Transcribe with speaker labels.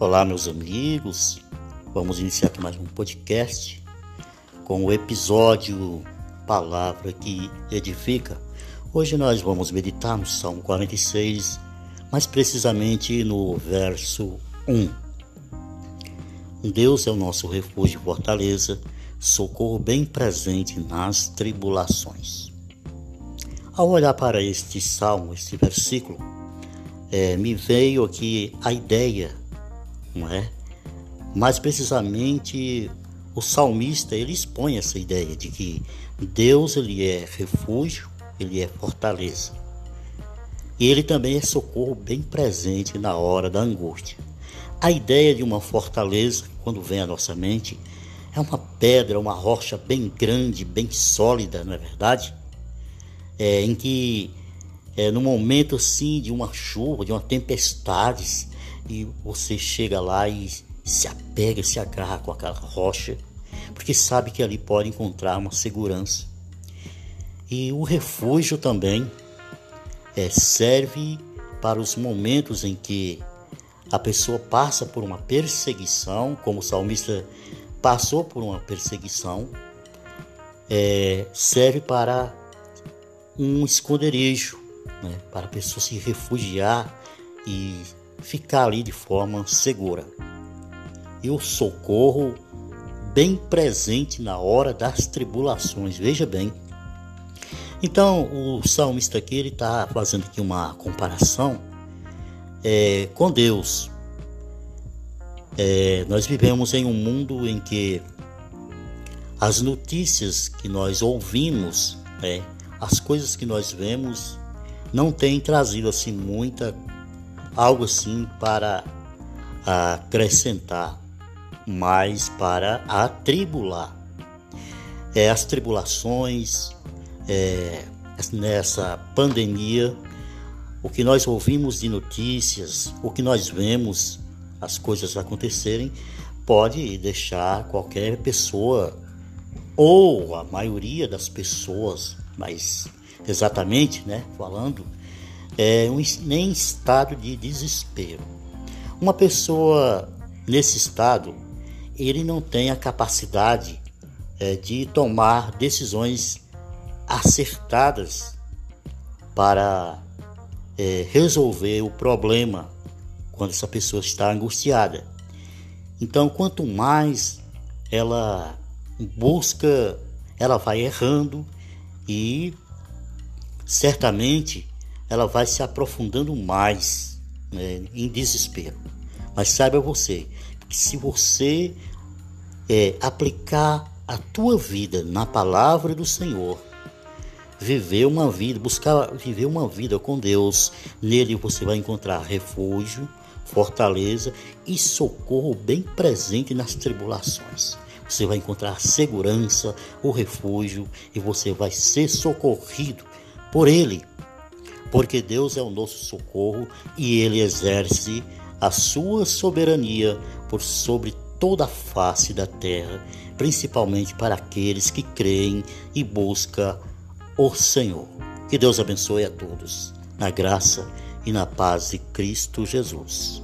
Speaker 1: Olá, meus amigos. Vamos iniciar aqui mais um podcast com o episódio Palavra que Edifica. Hoje nós vamos meditar no Salmo 46, mais precisamente no verso 1. Deus é o nosso refúgio e fortaleza, socorro bem presente nas tribulações. Ao olhar para este salmo, este versículo, é, me veio aqui a ideia não é? Mais precisamente, o salmista ele expõe essa ideia de que Deus ele é refúgio, ele é fortaleza. E ele também é socorro bem presente na hora da angústia. A ideia de uma fortaleza, quando vem à nossa mente, é uma pedra, uma rocha bem grande, bem sólida, não é verdade? É, em que, é, no momento assim de uma chuva, de uma tempestade, e você chega lá e se apega, se agarra com aquela rocha, porque sabe que ali pode encontrar uma segurança. E o refúgio também é, serve para os momentos em que a pessoa passa por uma perseguição, como o salmista passou por uma perseguição, é, serve para um esconderijo, né, para a pessoa se refugiar e ficar ali de forma segura. E o socorro bem presente na hora das tribulações, veja bem. Então, o salmista aqui ele está fazendo aqui uma comparação é, com Deus. É, nós vivemos em um mundo em que as notícias que nós ouvimos, né, as coisas que nós vemos, não têm trazido assim muita algo assim para acrescentar, mas para atribular. É, as tribulações, é, nessa pandemia, o que nós ouvimos de notícias, o que nós vemos as coisas acontecerem, pode deixar qualquer pessoa, ou a maioria das pessoas, mas exatamente, né, falando, é, um, nem estado de desespero. Uma pessoa nesse estado, ele não tem a capacidade é, de tomar decisões acertadas para é, resolver o problema quando essa pessoa está angustiada. Então, quanto mais ela busca, ela vai errando e certamente ela vai se aprofundando mais né, em desespero. Mas saiba você que se você é, aplicar a tua vida na palavra do Senhor, viver uma vida, buscar viver uma vida com Deus, nele você vai encontrar refúgio, fortaleza e socorro bem presente nas tribulações. Você vai encontrar segurança, o refúgio e você vai ser socorrido por Ele porque Deus é o nosso socorro e ele exerce a sua soberania por sobre toda a face da terra, principalmente para aqueles que creem e buscam o Senhor. Que Deus abençoe a todos, na graça e na paz de Cristo Jesus.